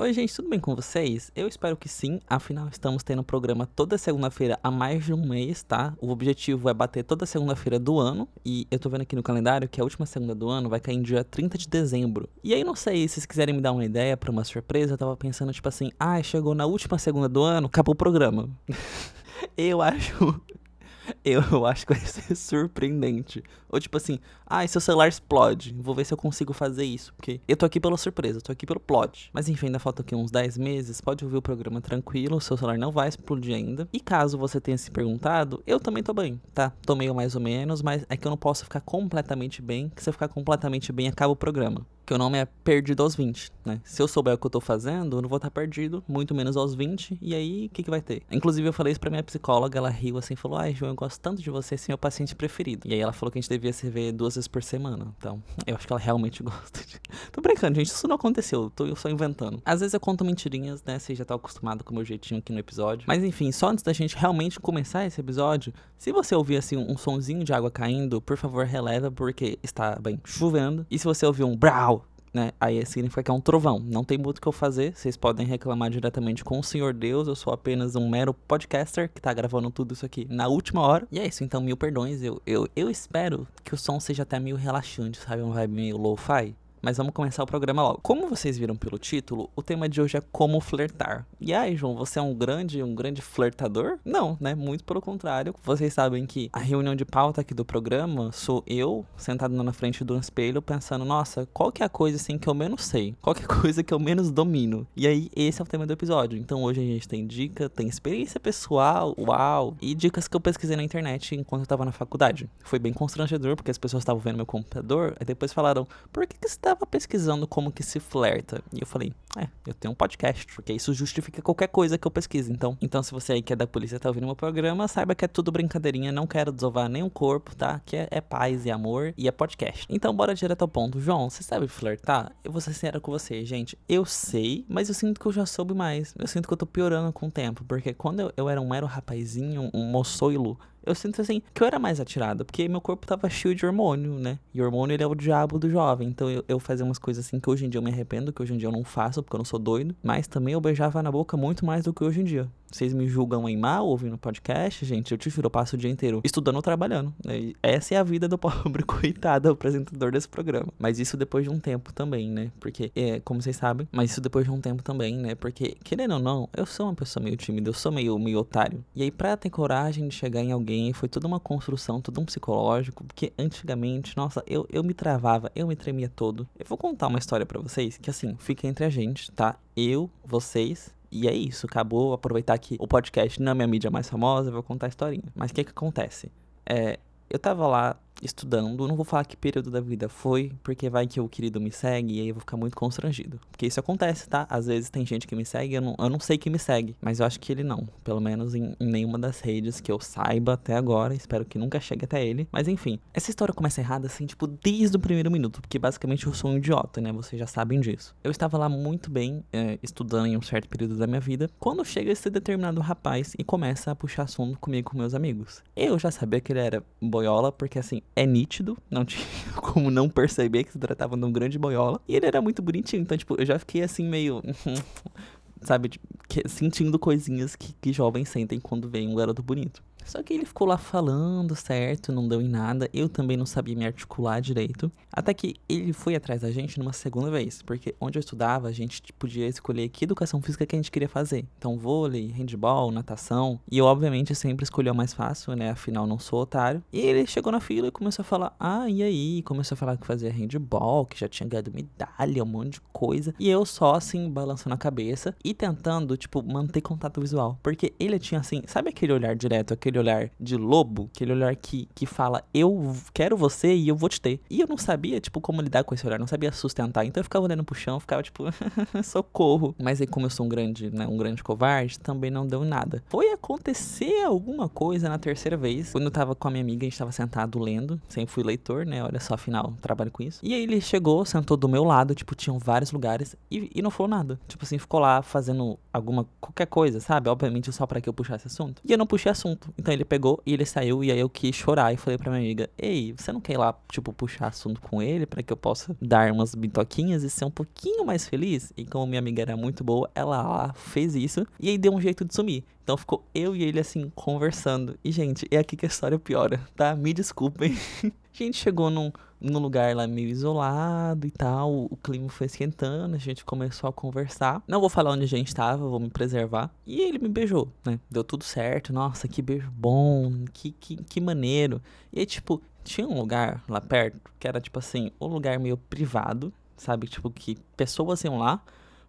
Oi, gente, tudo bem com vocês? Eu espero que sim, afinal estamos tendo programa toda segunda-feira há mais de um mês, tá? O objetivo é bater toda segunda-feira do ano e eu tô vendo aqui no calendário que a última segunda do ano vai cair em dia 30 de dezembro. E aí, não sei, se vocês quiserem me dar uma ideia para uma surpresa, eu tava pensando tipo assim, ah, chegou na última segunda do ano, acabou o programa. eu acho eu acho que vai ser surpreendente. Ou tipo assim, ah, seu celular explode. Vou ver se eu consigo fazer isso. Porque eu tô aqui pela surpresa, eu tô aqui pelo plot. Mas enfim, ainda falta aqui uns 10 meses. Pode ouvir o programa tranquilo, seu celular não vai explodir ainda. E caso você tenha se perguntado, eu também tô bem, tá? Tô meio mais ou menos, mas é que eu não posso ficar completamente bem. Que se eu ficar completamente bem, acaba o programa que o nome é Perdido aos 20, né? Se eu souber o que eu tô fazendo, eu não vou estar perdido, muito menos aos 20, e aí o que, que vai ter? Inclusive, eu falei isso pra minha psicóloga, ela riu assim, falou: Ai, João, eu gosto tanto de você, é meu paciente preferido. E aí ela falou que a gente devia se ver duas vezes por semana. Então, eu acho que ela realmente gosta de. tô brincando, gente, isso não aconteceu, tô só inventando. Às vezes eu conto mentirinhas, né? Você já tá acostumado com o meu jeitinho aqui no episódio. Mas enfim, só antes da gente realmente começar esse episódio, se você ouvir assim um sonzinho de água caindo, por favor, releva, porque está bem chovendo. E se você ouvir um brau né? Aí significa que é um trovão. Não tem muito o que eu fazer. Vocês podem reclamar diretamente com o Senhor Deus. Eu sou apenas um mero podcaster que tá gravando tudo isso aqui na última hora. E é isso, então mil perdões. Eu, eu, eu espero que o som seja até meio relaxante, sabe? Um vibe meio lo-fi. Mas vamos começar o programa logo. Como vocês viram pelo título, o tema de hoje é como flertar. E aí, João, você é um grande, um grande flertador? Não, né? Muito pelo contrário. Vocês sabem que a reunião de pauta aqui do programa sou eu sentado na frente do espelho pensando, nossa, qual que é a coisa assim que eu menos sei? Qual que é a coisa que eu menos domino? E aí, esse é o tema do episódio. Então, hoje a gente tem dica, tem experiência pessoal, uau, e dicas que eu pesquisei na internet enquanto eu tava na faculdade. Foi bem constrangedor, porque as pessoas estavam vendo meu computador, e depois falaram, por que, que você tá tava pesquisando como que se flerta. E eu falei, é, eu tenho um podcast, porque isso justifica qualquer coisa que eu pesquise. Então, então se você aí que é da polícia tá ouvindo meu programa, saiba que é tudo brincadeirinha, não quero desovar o corpo, tá? Que é, é paz e amor e é podcast. Então, bora direto ao ponto. João, você sabe flertar? Eu vou ser sincero com você, gente. Eu sei, mas eu sinto que eu já soube mais. Eu sinto que eu tô piorando com o tempo, porque quando eu, eu era um mero rapazinho, um moçoilo, eu sinto assim que eu era mais atirado, porque meu corpo tava cheio de hormônio, né? E hormônio ele é o diabo do jovem. Então eu, eu fazia umas coisas assim que hoje em dia eu me arrependo, que hoje em dia eu não faço, porque eu não sou doido. Mas também eu beijava na boca muito mais do que hoje em dia. Vocês me julgam em mal ouvindo podcast, gente? Eu te juro, eu passo o dia inteiro estudando ou trabalhando. Né? Essa é a vida do pobre, coitado, apresentador desse programa. Mas isso depois de um tempo também, né? Porque, é, como vocês sabem, mas isso depois de um tempo também, né? Porque, querendo ou não, eu sou uma pessoa meio tímida, eu sou meio, meio otário. E aí, pra ter coragem de chegar em alguém, foi toda uma construção, todo um psicológico. Porque antigamente, nossa, eu, eu me travava, eu me tremia todo. Eu vou contar uma história para vocês que, assim, fica entre a gente, tá? Eu, vocês e é isso, acabou. Aproveitar que o podcast não é minha mídia mais famosa, vou contar a historinha. Mas o que que acontece? É, eu tava lá estudando. Não vou falar que período da vida foi, porque vai que o querido me segue e aí eu vou ficar muito constrangido. Porque isso acontece, tá? Às vezes tem gente que me segue, eu não, eu não sei que me segue, mas eu acho que ele não. Pelo menos em, em nenhuma das redes que eu saiba até agora. Espero que nunca chegue até ele. Mas enfim, essa história começa errada assim, tipo, desde o primeiro minuto, porque basicamente eu sou um idiota, né? Vocês já sabem disso. Eu estava lá muito bem, é, estudando em um certo período da minha vida, quando chega esse determinado rapaz e começa a puxar assunto comigo com meus amigos. Eu já sabia que ele era boiola, porque assim, é nítido, não tinha como não perceber que se tratava de um grande boiola. E ele era muito bonitinho, então, tipo, eu já fiquei assim meio. sabe, sentindo coisinhas que, que jovens sentem quando vem um garoto bonito. Só que ele ficou lá falando, certo, não deu em nada. Eu também não sabia me articular direito. Até que ele foi atrás da gente numa segunda vez. Porque onde eu estudava, a gente podia escolher que educação física que a gente queria fazer. Então, vôlei, handball, natação. E eu, obviamente, sempre escolhi o mais fácil, né? Afinal, não sou otário. E ele chegou na fila e começou a falar: Ah, e aí? Começou a falar que fazia handball, que já tinha ganhado medalha, um monte de coisa. E eu só, assim, balançando a cabeça e tentando, tipo, manter contato visual. Porque ele tinha, assim, sabe aquele olhar direto, aquele aquele olhar de lobo, aquele olhar que, que fala, eu quero você e eu vou te ter. E eu não sabia, tipo, como lidar com esse olhar, não sabia sustentar. Então eu ficava olhando pro chão, ficava tipo, socorro. Mas aí, como eu sou um grande, né, um grande covarde, também não deu nada. Foi acontecer alguma coisa na terceira vez, quando eu tava com a minha amiga, a gente tava sentado lendo, sempre fui leitor, né, olha só, afinal, trabalho com isso. E aí ele chegou, sentou do meu lado, tipo, tinham vários lugares e, e não falou nada. Tipo assim, ficou lá fazendo alguma, qualquer coisa, sabe? Obviamente só para que eu puxasse assunto. E eu não puxei assunto. Então Então ele pegou e ele saiu e aí eu quis chorar e falei pra minha amiga: Ei, você não quer ir lá, tipo, puxar assunto com ele para que eu possa dar umas bitoquinhas e ser um pouquinho mais feliz? E como minha amiga era muito boa, ela lá fez isso e aí deu um jeito de sumir. Então ficou eu e ele assim conversando. E gente, é aqui que a história piora, tá? Me desculpem. a gente chegou num, num lugar lá meio isolado e tal. O clima foi esquentando, a gente começou a conversar. Não vou falar onde a gente tava, vou me preservar. E ele me beijou, né? Deu tudo certo. Nossa, que beijo bom, que, que, que maneiro. E aí, tipo, tinha um lugar lá perto que era, tipo assim, um lugar meio privado, sabe? Tipo, que pessoas iam lá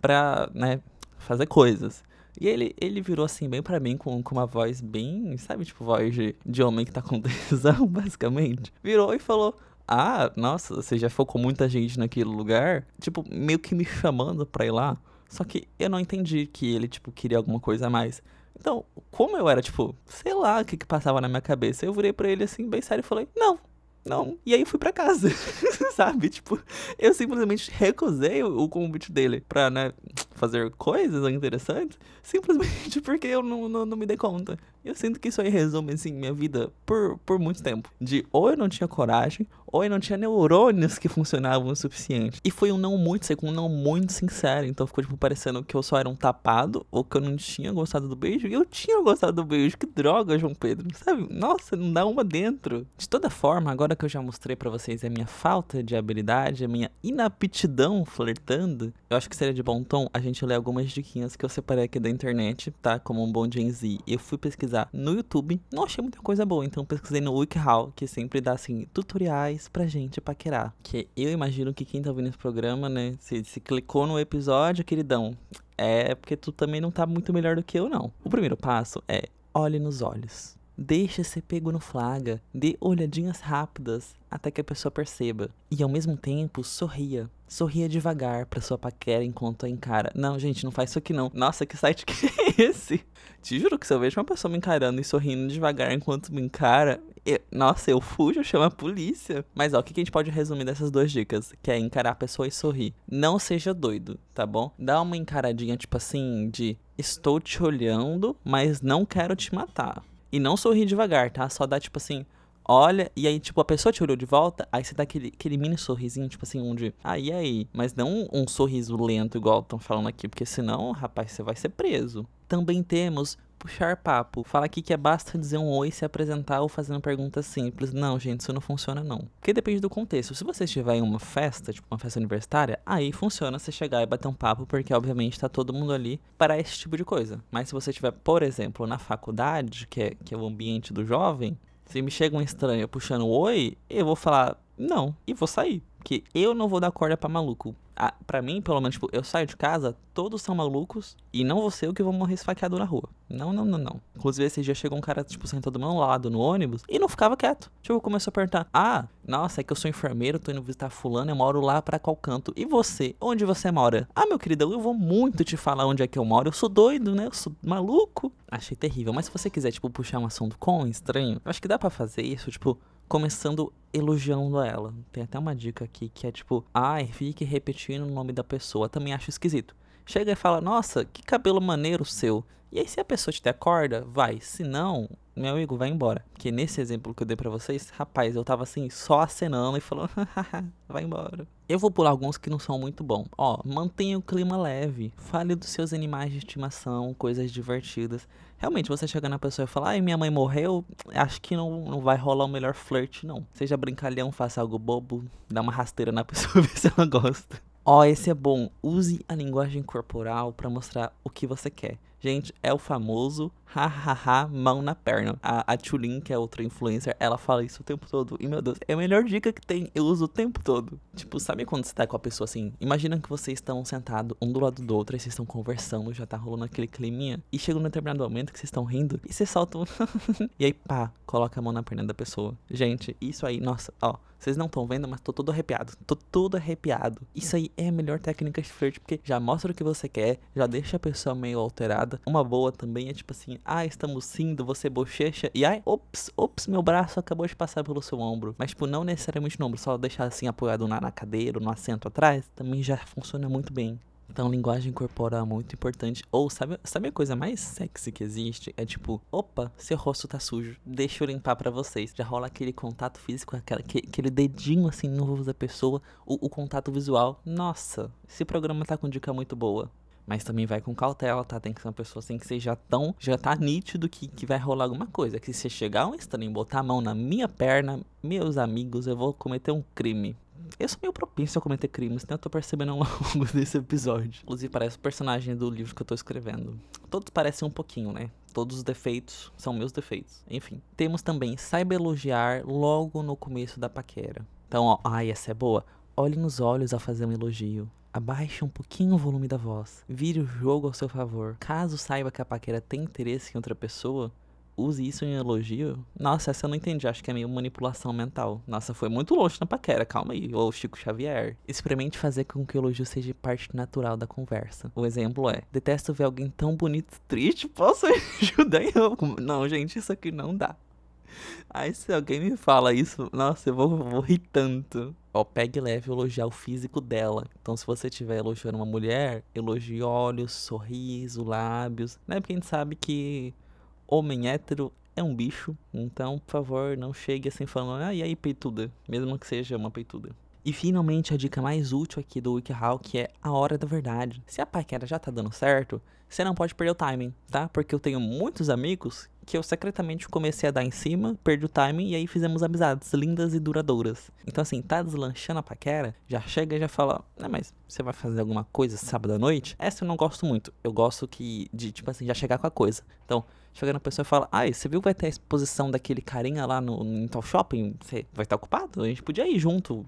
pra, né, fazer coisas. E ele, ele virou assim, bem para mim, com, com uma voz bem, sabe, tipo, voz de, de homem que tá com tesão, basicamente. Virou e falou: Ah, nossa, você já focou muita gente naquele lugar? Tipo, meio que me chamando pra ir lá. Só que eu não entendi que ele, tipo, queria alguma coisa a mais. Então, como eu era, tipo, sei lá o que que passava na minha cabeça, eu virei pra ele assim, bem sério, e falei: Não, não. E aí fui para casa, sabe? Tipo, eu simplesmente recusei o, convite dele pra, né, fazer coisas interessantes, simplesmente porque eu não, não, não, me dei conta. Eu sinto que isso aí resume, assim, minha vida por, por muito tempo. De ou eu não tinha coragem, ou eu não tinha neurônios que funcionavam o suficiente. E foi um não muito seco, um não muito sincero. Então ficou, tipo, parecendo que eu só era um tapado, ou que eu não tinha gostado do beijo. E eu tinha gostado do beijo. Que droga, João Pedro. Sabe? Nossa, não dá uma dentro. De toda forma, agora que eu já mostrei para vocês a minha falta de habilidade, a minha inaptidão flertando, eu acho que seria de bom tom a gente ler algumas diquinhas que eu separei aqui da internet, tá? Como um bom Gen Z. Eu fui pesquisar no YouTube, não achei muita coisa boa, então pesquisei no WikiHow, que sempre dá, assim, tutoriais pra gente paquerar. Que eu imagino que quem tá ouvindo esse programa, né, se, se clicou no episódio, queridão, é porque tu também não tá muito melhor do que eu, não. O primeiro passo é olhe nos olhos. Deixa ser pego no flaga, dê olhadinhas rápidas até que a pessoa perceba. E ao mesmo tempo, sorria. Sorria devagar pra sua paquera enquanto a encara. Não, gente, não faz isso aqui não. Nossa, que site que é esse? Te juro que se eu vejo uma pessoa me encarando e sorrindo devagar enquanto me encara, eu, nossa, eu fujo, eu chamo a polícia. Mas ó, o que a gente pode resumir dessas duas dicas? Que é encarar a pessoa e sorrir. Não seja doido, tá bom? Dá uma encaradinha, tipo assim, de estou te olhando, mas não quero te matar. E não sorrir devagar, tá? Só dá tipo assim, olha, e aí, tipo, a pessoa te olhou de volta, aí você dá aquele, aquele mini sorrisinho, tipo assim, um de, ah, e aí? Mas não um sorriso lento, igual estão falando aqui, porque senão, rapaz, você vai ser preso. Também temos puxar papo. Fala aqui que é basta dizer um oi, se apresentar ou fazendo perguntas simples. Não, gente, isso não funciona não. Porque depende do contexto. Se você estiver em uma festa, tipo uma festa universitária, aí funciona você chegar e bater um papo, porque obviamente tá todo mundo ali para esse tipo de coisa. Mas se você estiver, por exemplo, na faculdade, que é, que é o ambiente do jovem, se me chega um estranho puxando um oi, eu vou falar não e vou sair. Porque eu não vou dar corda para maluco a, pra mim, pelo menos, tipo, eu saio de casa, todos são malucos e não vou ser o que vou morrer esfaqueado na rua. Não, não, não, não. Inclusive, esse dia chegou um cara, tipo, sentado do meu lado no ônibus e não ficava quieto. Tipo, começou a perguntar: Ah, nossa, é que eu sou enfermeiro, tô indo visitar fulano, eu moro lá pra qual canto? E você? Onde você mora? Ah, meu querido, eu vou muito te falar onde é que eu moro. Eu sou doido, né? Eu sou maluco. Achei terrível. Mas se você quiser, tipo, puxar um assunto com estranho, eu acho que dá para fazer isso, tipo, começando elogiando ela. Tem até uma dica aqui que é tipo, ai, fique repetindo o nome da pessoa. Também acho esquisito. Chega e fala, nossa, que cabelo maneiro seu. E aí, se a pessoa te der corda, vai. Se não, meu amigo, vai embora. Porque nesse exemplo que eu dei pra vocês, rapaz, eu tava assim, só acenando e falando, vai embora. Eu vou pular alguns que não são muito bons. Ó, mantenha o clima leve. Fale dos seus animais de estimação, coisas divertidas. Realmente, você chegar na pessoa e falar, ai, minha mãe morreu, acho que não, não vai rolar o melhor flerte, não. Seja brincalhão, faça algo bobo, dá uma rasteira na pessoa, ver se ela gosta. Ó, esse é bom. Use a linguagem corporal para mostrar o que você quer. Gente, é o famoso hahaha, mão na perna. A, a Tulin, que é outra influencer, ela fala isso o tempo todo. E meu Deus, é a melhor dica que tem. Eu uso o tempo todo. Tipo, sabe quando você tá com a pessoa assim? Imagina que vocês estão sentados um do lado do outro, e vocês estão conversando, já tá rolando aquele climinha. E chega um determinado momento que vocês estão rindo e vocês soltam. e aí, pá, coloca a mão na perna da pessoa. Gente, isso aí, nossa, ó. Vocês não estão vendo, mas tô todo arrepiado. Tô todo arrepiado. Isso aí é a melhor técnica de flerte, porque já mostra o que você quer, já deixa a pessoa meio alterada. Uma boa também é tipo assim, ah, estamos indo, você bochecha, e ai, ops, ops, meu braço acabou de passar pelo seu ombro. Mas, tipo, não necessariamente no ombro, só deixar assim apoiado na, na cadeira ou no assento atrás, também já funciona muito bem. Então, linguagem corporal é muito importante. Ou, sabe, sabe a coisa mais sexy que existe? É tipo, opa, seu rosto tá sujo, deixa eu limpar para vocês. Já rola aquele contato físico, aquela, aquele dedinho assim no rosto da pessoa, o, o contato visual. Nossa, esse programa tá com dica muito boa. Mas também vai com cautela, tá? Tem que ser uma pessoa assim que seja tão. Já tá nítido que, que vai rolar alguma coisa. Que se chegar um estranho e botar a mão na minha perna, meus amigos, eu vou cometer um crime. Eu sou meio propício a cometer crimes, né? Eu tô percebendo ao longo desse episódio. Inclusive, parece o personagem do livro que eu tô escrevendo. Todos parecem um pouquinho, né? Todos os defeitos são meus defeitos. Enfim. Temos também saiba elogiar logo no começo da paquera. Então, ó, ai, essa é boa. Olhe nos olhos ao fazer um elogio. Abaixe um pouquinho o volume da voz. Vire o jogo ao seu favor. Caso saiba que a paquera tem interesse em outra pessoa, use isso em elogio? Nossa, essa eu não entendi. Acho que é meio manipulação mental. Nossa, foi muito longe na paquera. Calma aí. Ô, Chico Xavier. Experimente fazer com que o elogio seja parte natural da conversa. O exemplo é: detesto ver alguém tão bonito triste. Posso ajudar algo? Não, gente, isso aqui não dá. Aí se alguém me fala isso, nossa, eu vou, vou rir tanto. Ó, pegue leve elogiar o físico dela. Então, se você estiver elogiando uma mulher, elogie olhos, sorriso, lábios. Né? Porque a gente sabe que homem hétero é um bicho. Então, por favor, não chegue assim falando, ah, e aí, peituda? Mesmo que seja uma peituda. E finalmente a dica mais útil aqui do WikiHow, que é a hora da verdade. Se a paquera já tá dando certo, você não pode perder o timing, tá? Porque eu tenho muitos amigos que eu secretamente comecei a dar em cima, perdi o timing e aí fizemos amizades lindas e duradouras. Então assim, tá deslanchando a paquera, já chega e já fala, né, mas você vai fazer alguma coisa sábado à noite? Essa eu não gosto muito. Eu gosto que de tipo assim, já chegar com a coisa. Então, chegando a pessoa e fala: Ai, você viu que vai ter a exposição daquele carinha lá no, no tal shopping? Você vai estar ocupado? A gente podia ir junto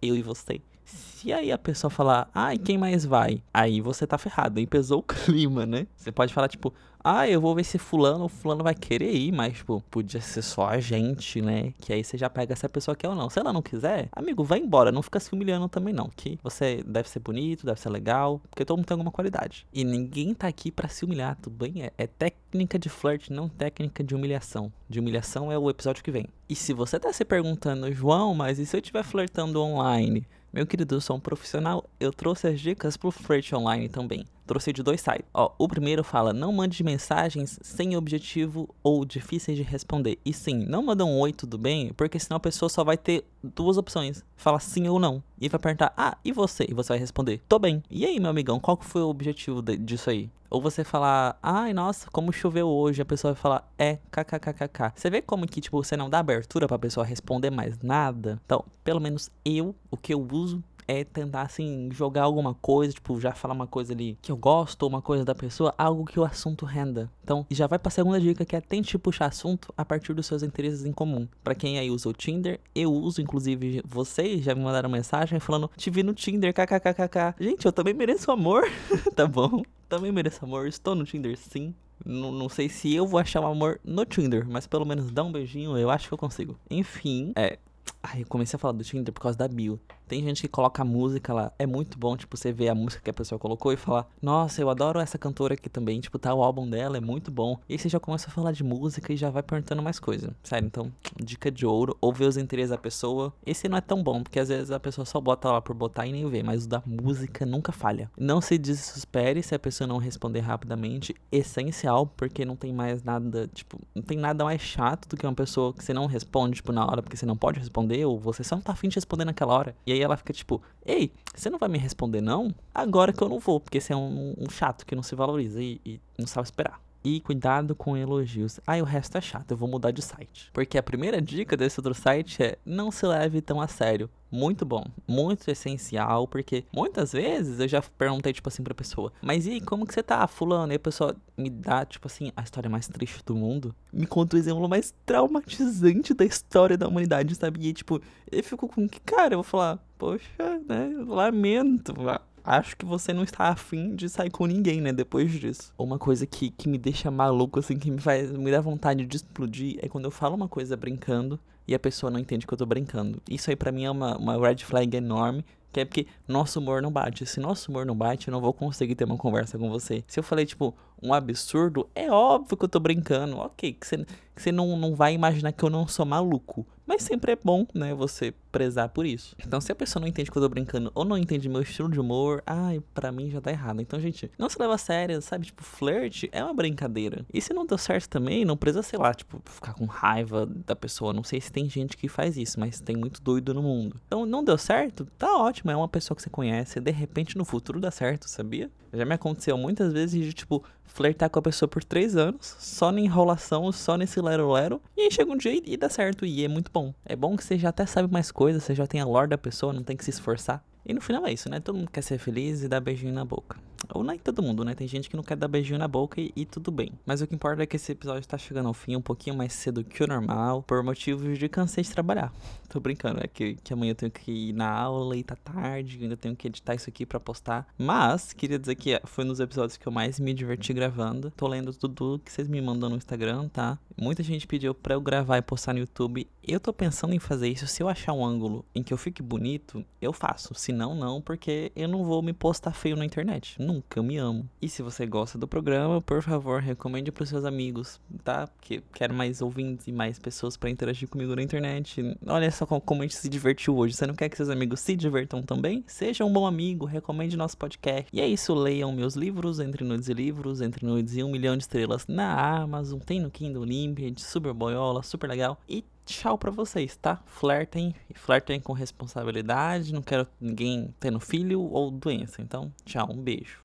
eu e você. Se aí a pessoa falar, ai, quem mais vai? Aí você tá ferrado, aí pesou o clima, né? Você pode falar, tipo, ah, eu vou ver se fulano ou fulano vai querer ir, mas, tipo, podia ser só a gente, né? Que aí você já pega se a pessoa quer ou não. Se ela não quiser, amigo, vai embora, não fica se humilhando também não, que você deve ser bonito, deve ser legal, porque todo mundo tem alguma qualidade. E ninguém tá aqui para se humilhar, tudo bem? É, é técnica de flirt, não técnica de humilhação. De humilhação é o episódio que vem. E se você tá se perguntando, João, mas e se eu estiver flertando online? Meu querido, eu sou um profissional, eu trouxe as dicas pro Freight Online também. Trouxe de dois sites. Ó, o primeiro fala: não mande mensagens sem objetivo ou difíceis de responder. E sim, não manda um oi, tudo bem? Porque senão a pessoa só vai ter duas opções: fala sim ou não. E vai perguntar: ah, e você? E você vai responder: tô bem. E aí, meu amigão, qual que foi o objetivo de, disso aí? Ou você falar, ai, nossa, como choveu hoje, a pessoa vai falar, é, kkkk. Você vê como que, tipo, você não dá abertura pra pessoa responder mais nada? Então, pelo menos eu, o que eu uso é tentar, assim, jogar alguma coisa, tipo, já falar uma coisa ali que eu gosto, ou uma coisa da pessoa, algo que o assunto renda. Então, já vai pra segunda dica, que é tente puxar assunto a partir dos seus interesses em comum. Para quem aí usa o Tinder, eu uso, inclusive, vocês já me mandaram mensagem falando, te vi no Tinder, kkkk. Gente, eu também mereço amor, tá bom? Também mereço amor, estou no Tinder sim. Não, não sei se eu vou achar o um amor no Tinder, mas pelo menos dar um beijinho eu acho que eu consigo. Enfim, é, Ai, eu comecei a falar do Tinder por causa da bio. Tem gente que coloca a música lá. É muito bom, tipo, você ver a música que a pessoa colocou e falar: Nossa, eu adoro essa cantora aqui também. Tipo, tá o álbum dela, é muito bom. E aí você já começa a falar de música e já vai perguntando mais coisa. Sério, então, dica de ouro. Ou ver os interesses da pessoa. Esse não é tão bom, porque às vezes a pessoa só bota lá por botar e nem vê. Mas o da música nunca falha. Não se desespere se a pessoa não responder rapidamente. Essencial, porque não tem mais nada, tipo, não tem nada mais chato do que uma pessoa que você não responde, tipo, na hora, porque você não pode responder, ou você só não tá afim de responder naquela hora. E aí aí ela fica tipo, ei, você não vai me responder não? Agora que eu não vou, porque você é um, um chato que não se valoriza e, e não sabe esperar. E cuidado com elogios. Ah, o resto é chato, eu vou mudar de site. Porque a primeira dica desse outro site é não se leve tão a sério. Muito bom, muito essencial, porque muitas vezes eu já perguntei, tipo assim, pra pessoa, mas e como que você tá, fulano? E a pessoa me dá, tipo assim, a história mais triste do mundo, me conta o exemplo mais traumatizante da história da humanidade, sabe? E tipo, eu fico com que, cara, eu vou falar, poxa, né, lamento, acho que você não está afim de sair com ninguém, né? Depois disso. Uma coisa que, que me deixa maluco, assim, que me faz, me dá vontade de explodir, é quando eu falo uma coisa brincando e a pessoa não entende que eu tô brincando. Isso aí para mim é uma, uma red flag enorme. Que é porque nosso humor não bate. Se nosso humor não bate, eu não vou conseguir ter uma conversa com você. Se eu falei, tipo, um absurdo, é óbvio que eu tô brincando. Ok, que você, que você não, não vai imaginar que eu não sou maluco. Mas sempre é bom, né, você prezar por isso. Então, se a pessoa não entende que eu tô brincando ou não entende meu estilo de humor, ai, pra mim já tá errado. Então, gente, não se leva a sério, sabe? Tipo, flerte é uma brincadeira. E se não deu certo também, não precisa, sei lá, tipo, ficar com raiva da pessoa. Não sei se tem gente que faz isso, mas tem muito doido no mundo. Então, não deu certo? Tá ótimo, é uma pessoa que você conhece. De repente, no futuro dá certo, sabia? Já me aconteceu muitas vezes de, tipo, flertar com a pessoa por três anos, só na enrolação, só nesse lero-lero, e aí chega um dia e dá certo, e é muito bom. É bom que você já até sabe mais coisas, você já tem a lore da pessoa, não tem que se esforçar. E no final é isso, né? Todo mundo quer ser feliz e dar beijinho na boca. Ou nem todo mundo, né? Tem gente que não quer dar beijinho na boca e, e, tudo bem. Mas o que importa é que esse episódio tá chegando ao fim um pouquinho mais cedo que o normal, por motivos de cansei de trabalhar. Tô brincando, é que, que amanhã eu tenho que ir na aula e tá tarde, ainda tenho que editar isso aqui para postar. Mas, queria dizer que foi nos episódios que eu mais me diverti gravando. Tô lendo tudo que vocês me mandam no Instagram, tá? Muita gente pediu pra eu gravar e postar no YouTube. Eu tô pensando em fazer isso. Se eu achar um ângulo em que eu fique bonito, eu faço. Se não, não, porque eu não vou me postar feio na internet. Nunca, eu me amo. E se você gosta do programa, por favor, recomende pros seus amigos, tá? Porque quero mais ouvintes e mais pessoas para interagir comigo na internet. Olha só como a gente se divertiu hoje. Você não quer que seus amigos se divertam também? Seja um bom amigo, recomende nosso podcast. E é isso, leiam meus livros, Entre Nudes e Livros, Entre Nudes e Um Milhão de Estrelas na Amazon, tem no Kindle Unlimited, super boiola, super legal. E tchau pra vocês, tá? Flertem, flertem com responsabilidade, não quero ninguém tendo filho ou doença. Então, tchau, um beijo.